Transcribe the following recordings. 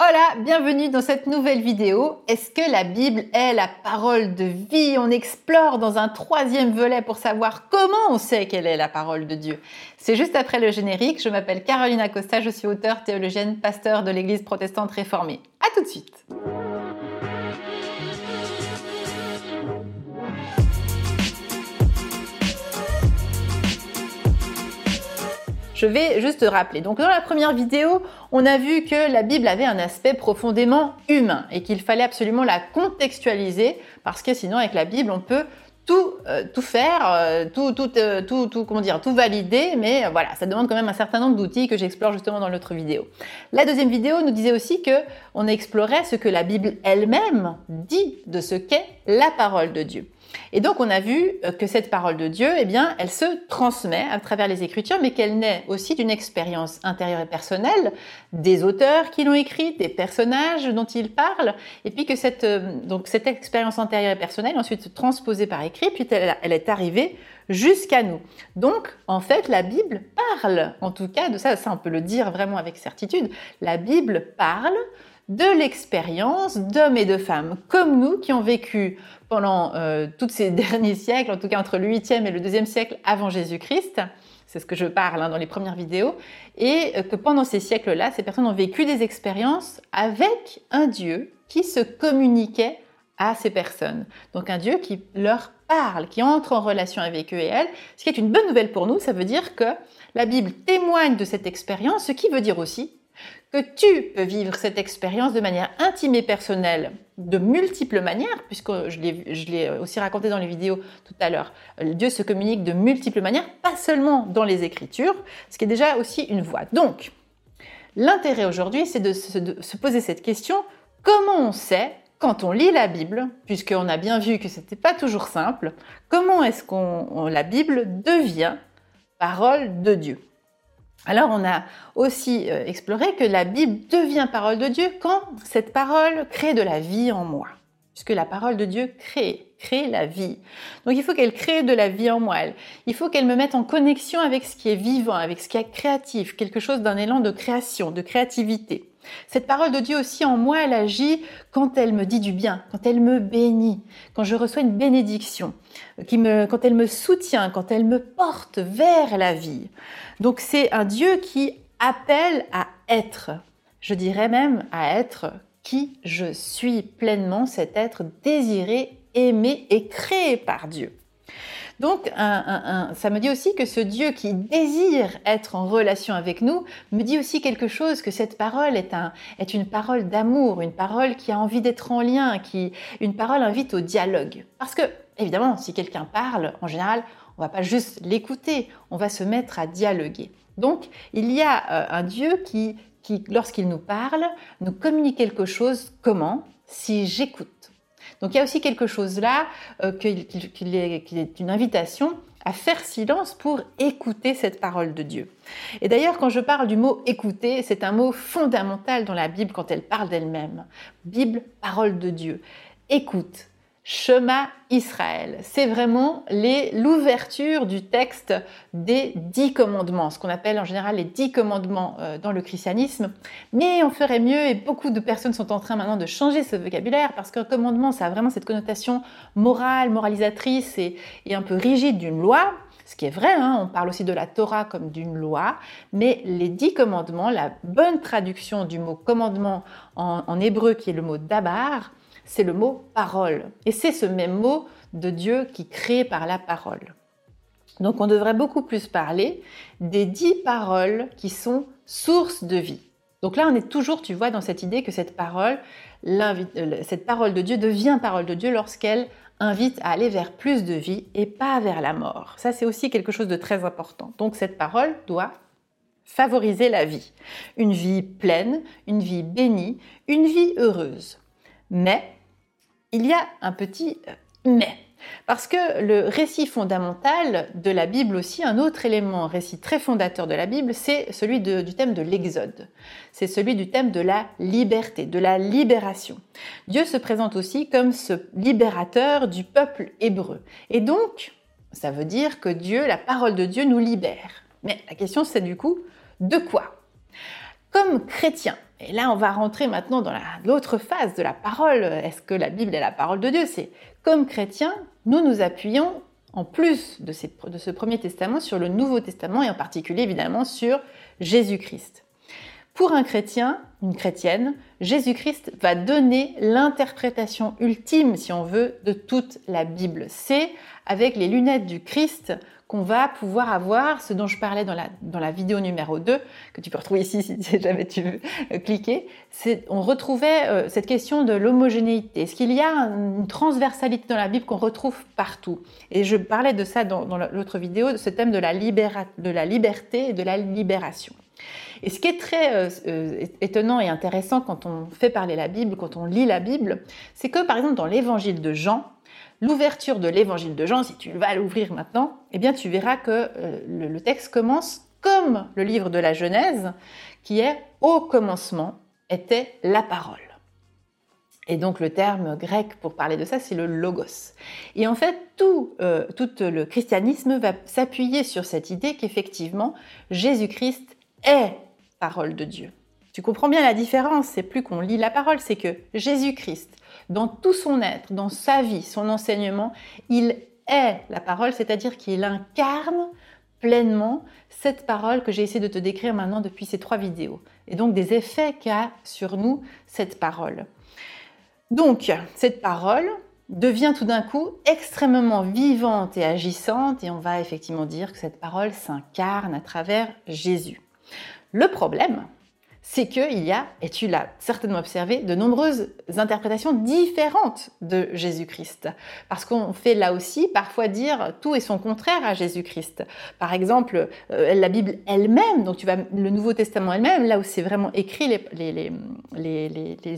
Hola, bienvenue dans cette nouvelle vidéo. Est-ce que la Bible est la parole de vie? On explore dans un troisième volet pour savoir comment on sait qu'elle est la parole de Dieu. C'est juste après le générique. Je m'appelle Caroline Acosta, je suis auteure, théologienne, pasteur de l'Église protestante réformée. À tout de suite. Je vais juste rappeler. Donc dans la première vidéo, on a vu que la Bible avait un aspect profondément humain et qu'il fallait absolument la contextualiser parce que sinon avec la Bible on peut tout, euh, tout faire, euh, tout, euh, tout, tout, comment dire, tout valider, mais voilà, ça demande quand même un certain nombre d'outils que j'explore justement dans l'autre vidéo. La deuxième vidéo nous disait aussi que on explorait ce que la Bible elle-même dit de ce qu'est la parole de Dieu. Et donc on a vu euh, que cette parole de Dieu, eh bien, elle se transmet à travers les Écritures, mais qu'elle naît aussi d'une expérience intérieure et personnelle des auteurs qui l'ont écrite, des personnages dont ils parlent, et puis que cette, euh, donc cette expérience intérieure et personnelle ensuite transposée par écrit, puis elle, elle est arrivée jusqu'à nous. Donc, en fait, la Bible parle, en tout cas, de ça, ça on peut le dire vraiment avec certitude, la Bible parle de l'expérience d'hommes et de femmes comme nous qui ont vécu pendant euh, tous ces derniers siècles, en tout cas entre le 8e et le 2e siècle avant Jésus-Christ, c'est ce que je parle hein, dans les premières vidéos, et euh, que pendant ces siècles-là, ces personnes ont vécu des expériences avec un Dieu qui se communiquait à ces personnes. Donc un Dieu qui leur parle, qui entre en relation avec eux et elles, ce qui est une bonne nouvelle pour nous, ça veut dire que la Bible témoigne de cette expérience, ce qui veut dire aussi que tu peux vivre cette expérience de manière intime et personnelle de multiples manières, puisque je l'ai aussi raconté dans les vidéos tout à l'heure. Dieu se communique de multiples manières, pas seulement dans les Écritures, ce qui est déjà aussi une voie. Donc, l'intérêt aujourd'hui, c'est de, se poser cette question, comment on sait quand on lit la Bible, puisqu'on a bien vu que ce n'était pas toujours simple, comment est-ce que la Bible devient parole de Dieu? Alors on a aussi euh, exploré que la Bible devient parole de Dieu quand cette parole crée de la vie en moi. Puisque la parole de Dieu crée, crée la vie. Donc il faut qu'elle crée de la vie en moi. Il faut qu'elle me mette en connexion avec ce qui est vivant, avec ce qui est créatif, quelque chose d'un élan de création, de créativité. Cette parole de Dieu aussi en moi, elle agit quand elle me dit du bien, quand elle me bénit, quand je reçois une bénédiction, quand elle me soutient, quand elle me porte vers la vie. Donc c'est un Dieu qui appelle à être, je dirais même à être qui je suis pleinement, cet être désiré, aimé et créé par Dieu. Donc, ça me dit aussi que ce Dieu qui désire être en relation avec nous me dit aussi quelque chose, que cette parole est, une parole d'amour, une parole qui a envie d'être en lien, qui, une parole invite au dialogue. Parce que, évidemment, si quelqu'un parle, en général, on va pas juste l'écouter, on va se mettre à dialoguer. Donc, il y a euh, un Dieu qui, qui lorsqu'il nous parle, nous communique quelque chose. Comment? Si j'écoute. Donc il y a aussi quelque chose là euh, qui, est, une invitation à faire silence pour écouter cette parole de Dieu. Et d'ailleurs, quand je parle du mot écouter, c'est un mot fondamental dans la Bible quand elle parle d'elle-même. Bible, parole de Dieu. Écoute, Shema Israël. C'est vraiment l'ouverture du texte des dix commandements, ce qu'on appelle en général les dix commandements euh, dans le christianisme. Mais on ferait mieux, et beaucoup de personnes sont en train maintenant de changer ce vocabulaire, parce qu'un commandement, ça a vraiment cette connotation morale, moralisatrice et, un peu rigide d'une loi. Ce qui est vrai, hein, on parle aussi de la Torah comme d'une loi, mais les dix commandements, la bonne traduction du mot commandement en, en hébreu qui est le mot dabar, c'est le mot parole. Et c'est ce même mot de Dieu qui crée par la parole. Donc on devrait beaucoup plus parler des dix paroles qui sont source de vie. Donc là, on est toujours, tu vois, dans cette idée que cette parole, euh, cette parole de Dieu devient parole de Dieu lorsqu'elle invite à aller vers plus de vie et pas vers la mort. Ça, c'est aussi quelque chose de très important. Donc cette parole doit favoriser la vie. Une vie pleine, une vie bénie, une vie heureuse. Mais il y a un petit euh, mais. Parce que le récit fondamental de la Bible aussi, un autre élément, un récit très fondateur de la Bible, c'est celui du thème de l'Exode. C'est celui du thème de la liberté, de la libération. Dieu se présente aussi comme ce libérateur du peuple hébreu. Et donc, ça veut dire que Dieu, la parole de Dieu nous libère. Mais la question c'est du coup, de quoi? Comme chrétien, Et là, on va rentrer maintenant dans l'autre phase de la parole. Est-ce que la Bible est la parole de Dieu? C'est comme chrétiens, nous nous appuyons en plus de, de ce Premier Testament sur le Nouveau Testament et en particulier évidemment sur Jésus-Christ. Pour un chrétien, une chrétienne, Jésus-Christ va donner l'interprétation ultime, si on veut, de toute la Bible. C'est avec les lunettes du Christ qu'on va pouvoir avoir ce dont je parlais dans la, dans la vidéo numéro 2, que tu peux retrouver ici si jamais tu veux euh, cliquer. On retrouvait euh, cette question de l'homogénéité. Est-ce qu'il y a une transversalité dans la Bible qu'on retrouve partout? Et je parlais de ça dans, dans l'autre vidéo, de ce thème de la, de la liberté et de la libération. Et ce qui est très euh, étonnant et intéressant quand on fait parler la Bible, quand on lit la Bible, c'est que par exemple dans l'évangile de Jean, l'ouverture de l'évangile de Jean, si tu vas l'ouvrir maintenant, eh bien tu verras que euh, le, texte commence comme le livre de la Genèse, qui est au commencement était la parole. Et donc le terme grec pour parler de ça, c'est le logos. Et en fait, tout, euh, tout le christianisme va s'appuyer sur cette idée qu'effectivement, Jésus-Christ est parole de Dieu. Tu comprends bien la différence, c'est plus qu'on lit la parole, c'est que Jésus-Christ dans tout son être, dans sa vie, son enseignement, il est la parole, c'est-à-dire qu'il incarne pleinement cette parole que j'ai essayé de te décrire maintenant depuis ces trois vidéos, et donc des effets qu'a sur nous cette parole. Donc, cette parole devient tout d'un coup extrêmement vivante et agissante, et on va effectivement dire que cette parole s'incarne à travers Jésus. Le problème, c'est qu'il y a, et tu l'as certainement observé, de nombreuses interprétations différentes de Jésus-Christ. Parce qu'on fait là aussi parfois dire tout et son contraire à Jésus-Christ. Par exemple, euh, la Bible elle-même, donc tu vas le Nouveau Testament elle-même, là où c'est vraiment écrit les,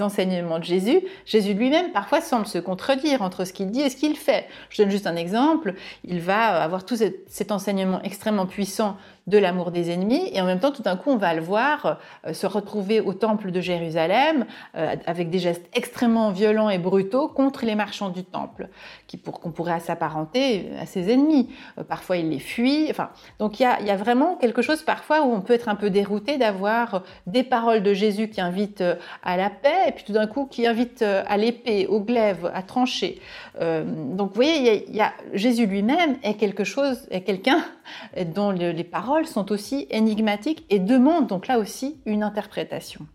enseignements de Jésus, Jésus lui-même parfois semble se contredire entre ce qu'il dit et ce qu'il fait. Je donne juste un exemple. Il va avoir tout cet enseignement extrêmement puissant de l'amour des ennemis, et en même temps, tout d'un coup, on va le voir euh, se retrouver au temple de Jérusalem euh, avec des gestes extrêmement violents et brutaux contre les marchands du temple, qui pour qu'on pourrait s'apparenter à ses ennemis. Euh, parfois, il les fuit. Enfin, donc il y a, y a, vraiment quelque chose parfois où on peut être un peu dérouté d'avoir des paroles de Jésus qui invitent à la paix, et puis tout d'un coup qui invitent à l'épée, au glaive, à trancher. donc vous voyez, y a, Jésus lui-même est quelque chose, est quelqu'un dont les paroles sont aussi énigmatiques et demandent donc là aussi une interprétation.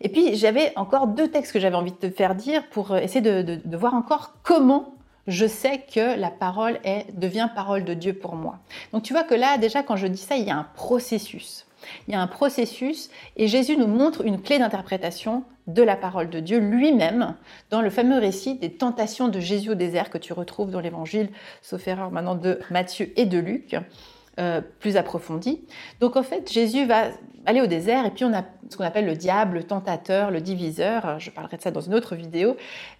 Et puis j'avais encore deux textes que j'avais envie de te faire dire pour euh, essayer de, voir encore comment je sais que la parole est, devient parole de Dieu pour moi. Donc tu vois que là déjà quand je dis ça, il y a un processus. Il y a un processus et Jésus nous montre une clé d'interprétation de la parole de Dieu lui-même dans le fameux récit des tentations de Jésus au désert que tu retrouves dans l'évangile, sauf erreur maintenant, de Matthieu et de Luc. Euh, plus approfondie. Donc en fait, Jésus va aller au désert et puis on a ce qu'on appelle le diable, le tentateur, le diviseur. Je parlerai de ça dans une autre vidéo.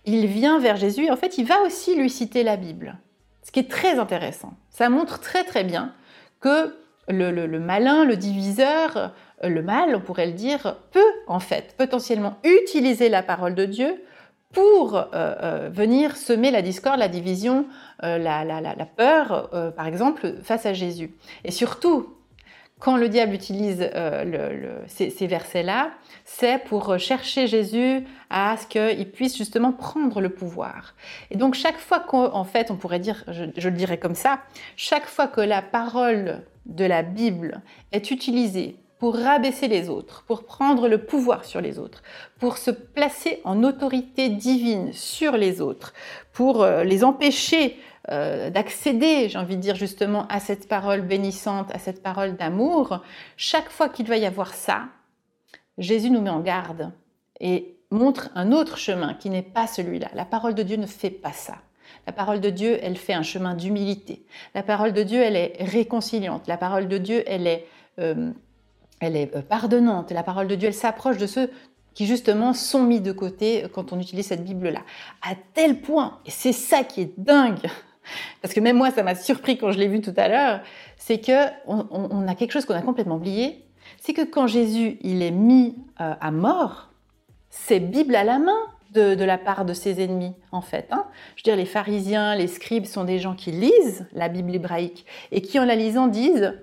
Il vient vers Jésus et en fait, il va aussi lui citer la Bible. Ce qui est très intéressant. Ça montre très très bien que le, le malin, le diviseur, euh, le mal, on pourrait le dire, peut en fait potentiellement utiliser la parole de Dieu pour euh, euh, venir semer la discorde, la division, euh, la, peur, par exemple, face à Jésus. Et surtout, quand le diable utilise ces, versets-là, c'est pour chercher Jésus à ce qu'il puisse justement prendre le pouvoir. Et donc chaque fois qu'en fait, on pourrait dire, je, je le dirais comme ça, chaque fois que la parole de la Bible est utilisée pour rabaisser les autres, pour prendre le pouvoir sur les autres, pour se placer en autorité divine sur les autres, pour euh, les empêcher euh, d'accéder, j'ai envie de dire justement, à cette parole bénissante, à cette parole d'amour, chaque fois qu'il va y avoir ça, Jésus nous met en garde et montre un autre chemin qui n'est pas celui-là. La parole de Dieu ne fait pas ça. La parole de Dieu, elle fait un chemin d'humilité. La parole de Dieu, elle est réconciliante. La parole de Dieu, elle est euh, elle est euh, pardonnante. La parole de Dieu, elle s'approche de ceux qui justement sont mis de côté quand on utilise cette Bible-là. À tel point, et c'est ça qui est dingue, parce que même moi, ça m'a surpris quand je l'ai vu tout à l'heure, c'est que on, a quelque chose qu'on a complètement oublié, c'est que quand Jésus il est mis euh, à mort, c'est Bible à la main de, la part de ses ennemis, en fait. Hein. Je veux dire, les pharisiens, les scribes sont des gens qui lisent la Bible hébraïque et qui, en la lisant, disent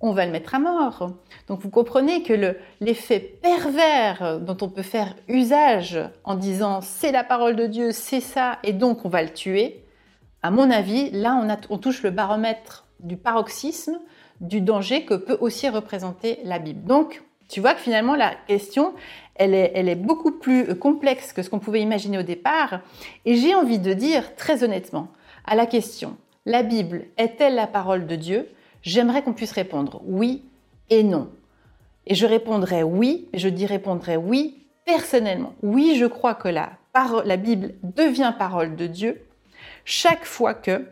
on va le mettre à mort. Donc vous comprenez que l'effet pervers dont on peut faire usage en disant c'est la parole de Dieu, c'est ça, et donc on va le tuer, à mon avis, là on, touche le baromètre du paroxysme du danger que peut aussi représenter la Bible. Donc tu vois que finalement la question, elle est, elle est beaucoup plus complexe que ce qu'on pouvait imaginer au départ, et j'ai envie de dire très honnêtement à la question, la Bible est-elle la parole de Dieu? J'aimerais qu'on puisse répondre oui et non. Et je répondrai oui, je dis répondrai oui personnellement. Oui, je crois que la, la Bible devient parole de Dieu chaque fois que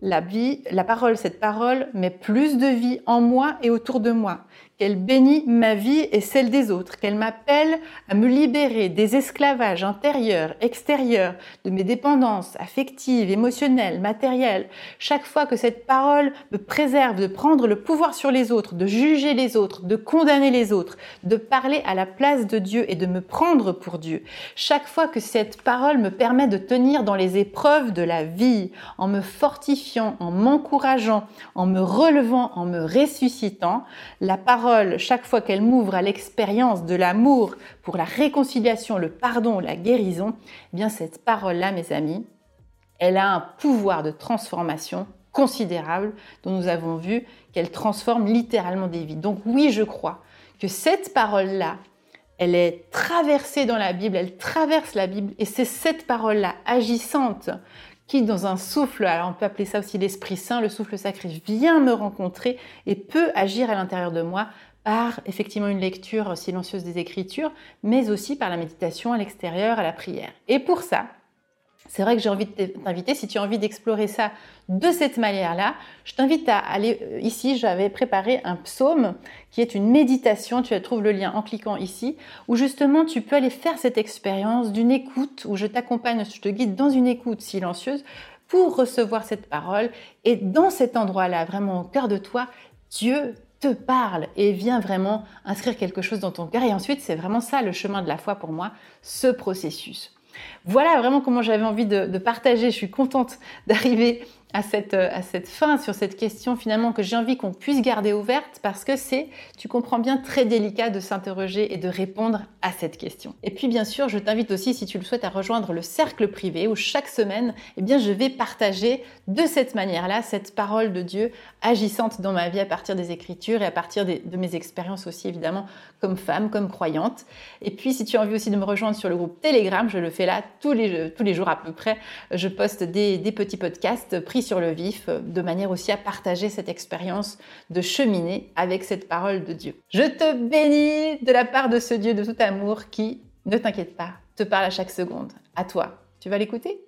la vie, la parole, cette parole met plus de vie en moi et autour de moi, qu'elle bénit ma vie et celle des autres, qu'elle m'appelle à me libérer des esclavages intérieurs, extérieurs, de mes dépendances affectives, émotionnelles, matérielles. Chaque fois que cette parole me préserve de prendre le pouvoir sur les autres, de juger les autres, de condamner les autres, de parler à la place de Dieu et de me prendre pour Dieu. Chaque fois que cette parole me permet de tenir dans les épreuves de la vie, en me fortifiant, en m'encourageant, en me relevant, en me ressuscitant, la parole chaque fois qu'elle m'ouvre à l'expérience de l'amour pour la réconciliation, le pardon, la guérison, eh bien cette parole-là, mes amis, elle a un pouvoir de transformation considérable dont nous avons vu qu'elle transforme littéralement des vies. Donc oui, je crois que cette parole-là, elle est traversée dans la Bible, elle traverse la Bible, et c'est cette parole-là agissante qui, dans un souffle, alors on peut appeler ça aussi l'Esprit Saint, le souffle sacré, vient me rencontrer et peut agir à l'intérieur de moi par effectivement une lecture silencieuse des Écritures, mais aussi par la méditation à l'extérieur, à la prière. Et pour ça, c'est vrai que j'ai envie de t'inviter, si tu as envie d'explorer ça de cette manière-là, je t'invite à aller euh, ici, j'avais préparé un psaume qui est une méditation, tu trouves le lien en cliquant ici, où justement tu peux aller faire cette expérience d'une écoute, où je t'accompagne, je te guide dans une écoute silencieuse pour recevoir cette parole. Et dans cet endroit-là, vraiment au cœur de toi, Dieu te parle et vient vraiment inscrire quelque chose dans ton cœur. Et ensuite, c'est vraiment ça le chemin de la foi pour moi, ce processus. Voilà vraiment comment j'avais envie de, partager. Je suis contente d'arriver à cette, à cette fin sur cette question finalement que j'ai envie qu'on puisse garder ouverte parce que c'est, tu comprends bien, très délicat de s'interroger et de répondre à cette question. Et puis bien sûr, je t'invite aussi, si tu le souhaites, à rejoindre le cercle privé où chaque semaine, eh bien, je vais partager de cette manière-là cette parole de Dieu agissante dans ma vie à partir des Écritures et à partir de mes expériences aussi évidemment comme femme, comme croyante. Et puis si tu as envie aussi de me rejoindre sur le groupe Telegram, je le fais là tous les, tous les jours à peu près. Je poste des, des petits podcasts sur le vif, euh, de manière aussi à partager cette expérience de cheminer avec cette parole de Dieu. Je te bénis de la part de ce Dieu de tout amour qui, ne t'inquiète pas, te parle à chaque seconde. À toi. Tu vas l'écouter?